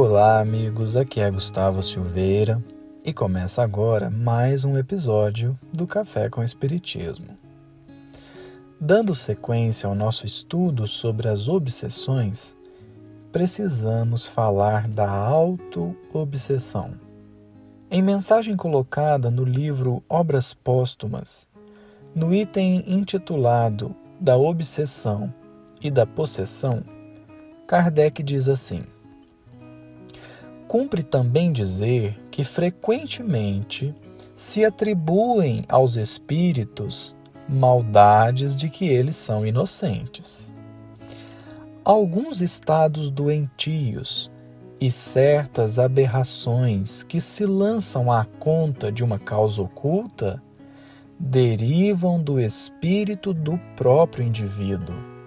Olá, amigos. Aqui é Gustavo Silveira e começa agora mais um episódio do Café com Espiritismo. Dando sequência ao nosso estudo sobre as obsessões, precisamos falar da auto-obsessão. Em mensagem colocada no livro Obras Póstumas, no item intitulado Da Obsessão e da Possessão, Kardec diz assim: Cumpre também dizer que frequentemente se atribuem aos espíritos maldades de que eles são inocentes. Alguns estados doentios e certas aberrações que se lançam à conta de uma causa oculta derivam do espírito do próprio indivíduo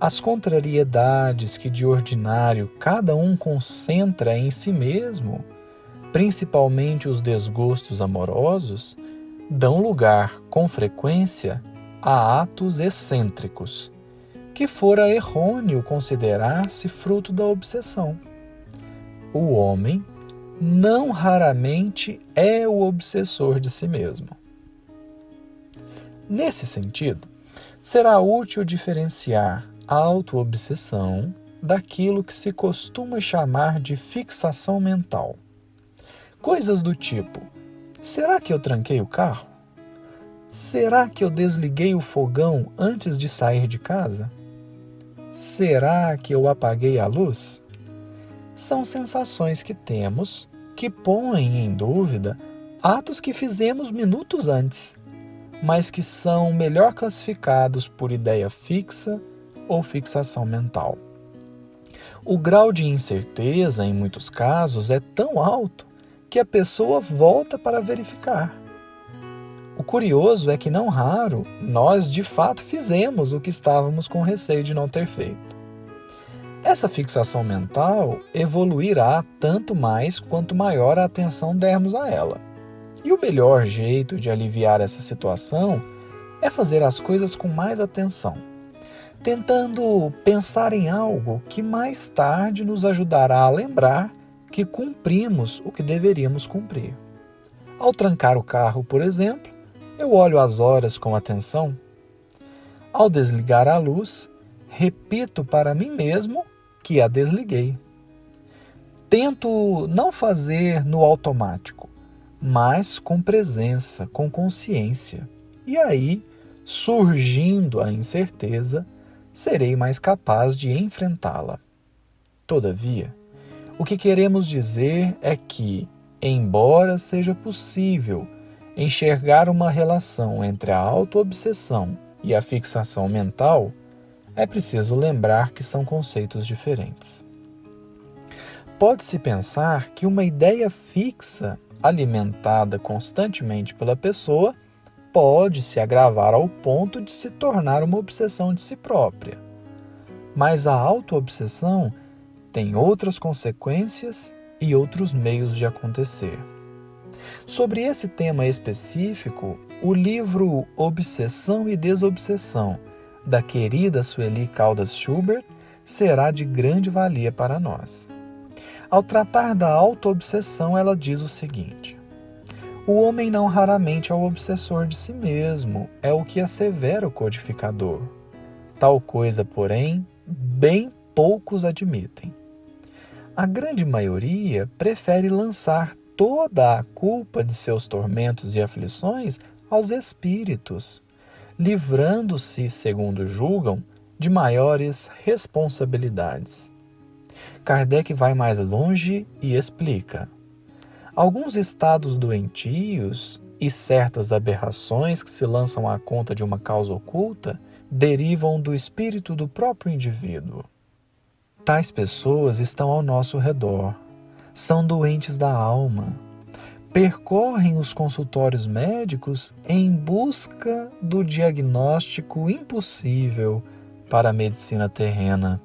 as contrariedades que de ordinário cada um concentra em si mesmo, principalmente os desgostos amorosos, dão lugar, com frequência, a atos excêntricos, que fora errôneo considerar-se fruto da obsessão. O homem não raramente é o obsessor de si mesmo. Nesse sentido, será útil diferenciar autoobsessão daquilo que se costuma chamar de fixação mental. Coisas do tipo: será que eu tranquei o carro? Será que eu desliguei o fogão antes de sair de casa? Será que eu apaguei a luz? São sensações que temos que põem em dúvida atos que fizemos minutos antes, mas que são melhor classificados por ideia fixa ou fixação mental. O grau de incerteza, em muitos casos, é tão alto que a pessoa volta para verificar. O curioso é que, não raro, nós de fato fizemos o que estávamos com receio de não ter feito. Essa fixação mental evoluirá tanto mais quanto maior a atenção dermos a ela. E o melhor jeito de aliviar essa situação é fazer as coisas com mais atenção tentando pensar em algo que mais tarde nos ajudará a lembrar que cumprimos o que deveríamos cumprir. Ao trancar o carro, por exemplo, eu olho as horas com atenção. Ao desligar a luz, repito para mim mesmo que a desliguei. Tento não fazer no automático, mas com presença, com consciência. E aí, surgindo a incerteza, serei mais capaz de enfrentá-la. Todavia, o que queremos dizer é que, embora seja possível enxergar uma relação entre a autoobsessão e a fixação mental, é preciso lembrar que são conceitos diferentes. Pode-se pensar que uma ideia fixa, alimentada constantemente pela pessoa, pode se agravar ao ponto de se tornar uma obsessão de si própria. Mas a autoobsessão tem outras consequências e outros meios de acontecer. Sobre esse tema específico, o livro Obsessão e Desobsessão, da querida Sueli Caldas Schubert, será de grande valia para nós. Ao tratar da autoobsessão, ela diz o seguinte: o homem não raramente é o obsessor de si mesmo, é o que assevera o codificador. Tal coisa, porém, bem poucos admitem. A grande maioria prefere lançar toda a culpa de seus tormentos e aflições aos espíritos, livrando-se, segundo julgam, de maiores responsabilidades. Kardec vai mais longe e explica. Alguns estados doentios e certas aberrações que se lançam à conta de uma causa oculta derivam do espírito do próprio indivíduo. Tais pessoas estão ao nosso redor, são doentes da alma, percorrem os consultórios médicos em busca do diagnóstico impossível para a medicina terrena.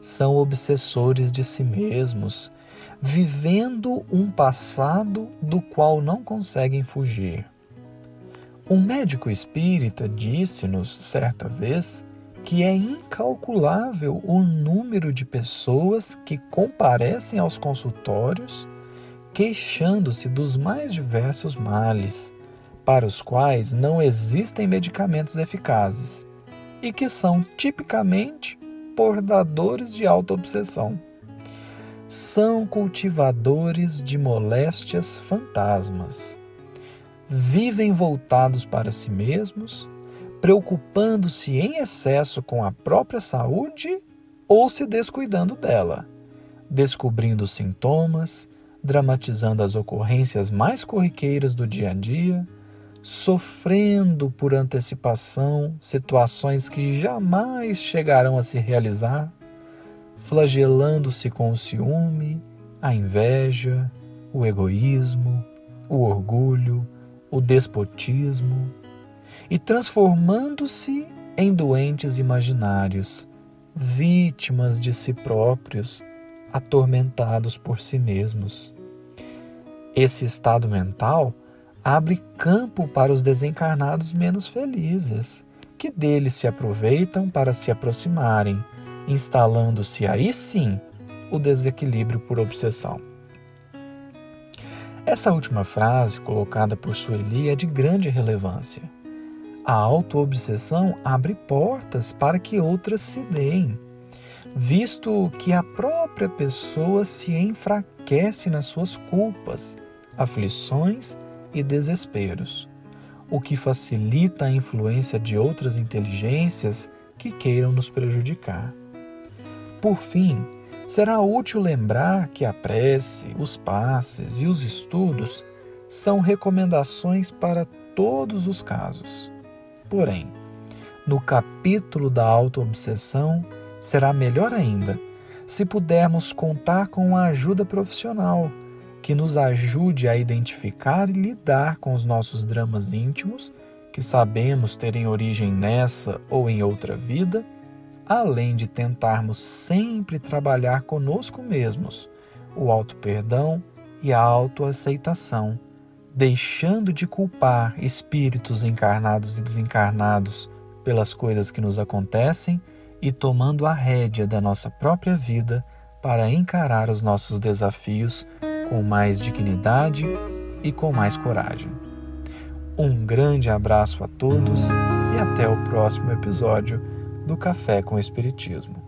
São obsessores de si mesmos vivendo um passado do qual não conseguem fugir. Um médico espírita disse-nos certa vez que é incalculável o número de pessoas que comparecem aos consultórios queixando-se dos mais diversos males, para os quais não existem medicamentos eficazes e que são tipicamente portadores de autoobsessão. São cultivadores de moléstias fantasmas. Vivem voltados para si mesmos, preocupando-se em excesso com a própria saúde ou se descuidando dela, descobrindo sintomas, dramatizando as ocorrências mais corriqueiras do dia a dia, sofrendo por antecipação situações que jamais chegarão a se realizar, flagelando-se com o ciúme, a inveja, o egoísmo, o orgulho, o despotismo e transformando-se em doentes imaginários, vítimas de si próprios atormentados por si mesmos. Esse estado mental abre campo para os desencarnados menos felizes, que dele se aproveitam para se aproximarem, instalando-se aí sim o desequilíbrio por obsessão. Essa última frase, colocada por Sueli, é de grande relevância. A autoobsessão abre portas para que outras se deem visto que a própria pessoa se enfraquece nas suas culpas, aflições e desesperos, o que facilita a influência de outras inteligências que queiram nos prejudicar. Por fim, será útil lembrar que a prece, os passes e os estudos são recomendações para todos os casos. Porém, no capítulo da autoobsessão, Será melhor ainda se pudermos contar com a ajuda profissional que nos ajude a identificar e lidar com os nossos dramas íntimos, que sabemos terem origem nessa ou em outra vida, além de tentarmos sempre trabalhar conosco mesmos o auto-perdão e a autoaceitação, deixando de culpar espíritos encarnados e desencarnados pelas coisas que nos acontecem e tomando a rédea da nossa própria vida para encarar os nossos desafios com mais dignidade e com mais coragem. Um grande abraço a todos e até o próximo episódio do Café com Espiritismo.